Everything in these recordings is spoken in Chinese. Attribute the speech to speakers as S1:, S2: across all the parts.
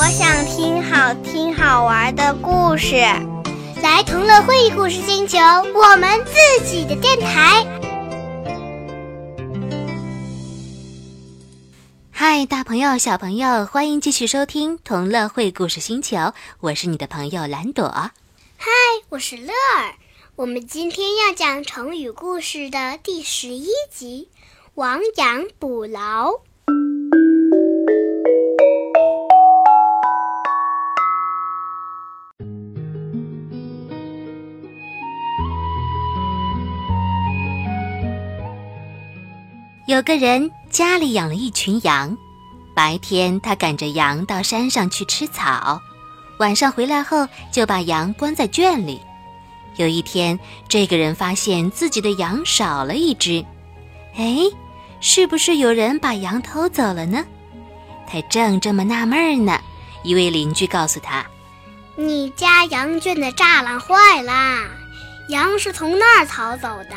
S1: 我想听好听好玩的故事，
S2: 来同乐会故事星球，我们自己的电台。
S3: 嗨，大朋友、小朋友，欢迎继续收听同乐会故事星球，我是你的朋友蓝朵。
S2: 嗨，我是乐儿。我们今天要讲成语故事的第十一集《亡羊补牢》。
S3: 有个人家里养了一群羊，白天他赶着羊到山上去吃草，晚上回来后就把羊关在圈里。有一天，这个人发现自己的羊少了一只，哎，是不是有人把羊偷走了呢？他正这么纳闷呢，一位邻居告诉他：“
S2: 你家羊圈的栅栏坏啦，羊是从那儿逃走的。”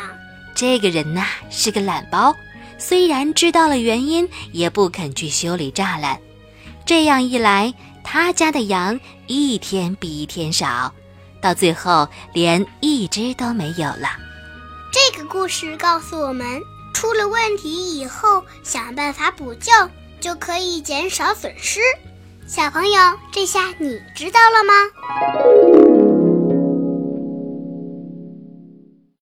S3: 这个人呐是个懒包。虽然知道了原因，也不肯去修理栅栏。这样一来，他家的羊一天比一天少，到最后连一只都没有了。
S2: 这个故事告诉我们，出了问题以后，想办法补救，就可以减少损失。小朋友，这下你知道了吗？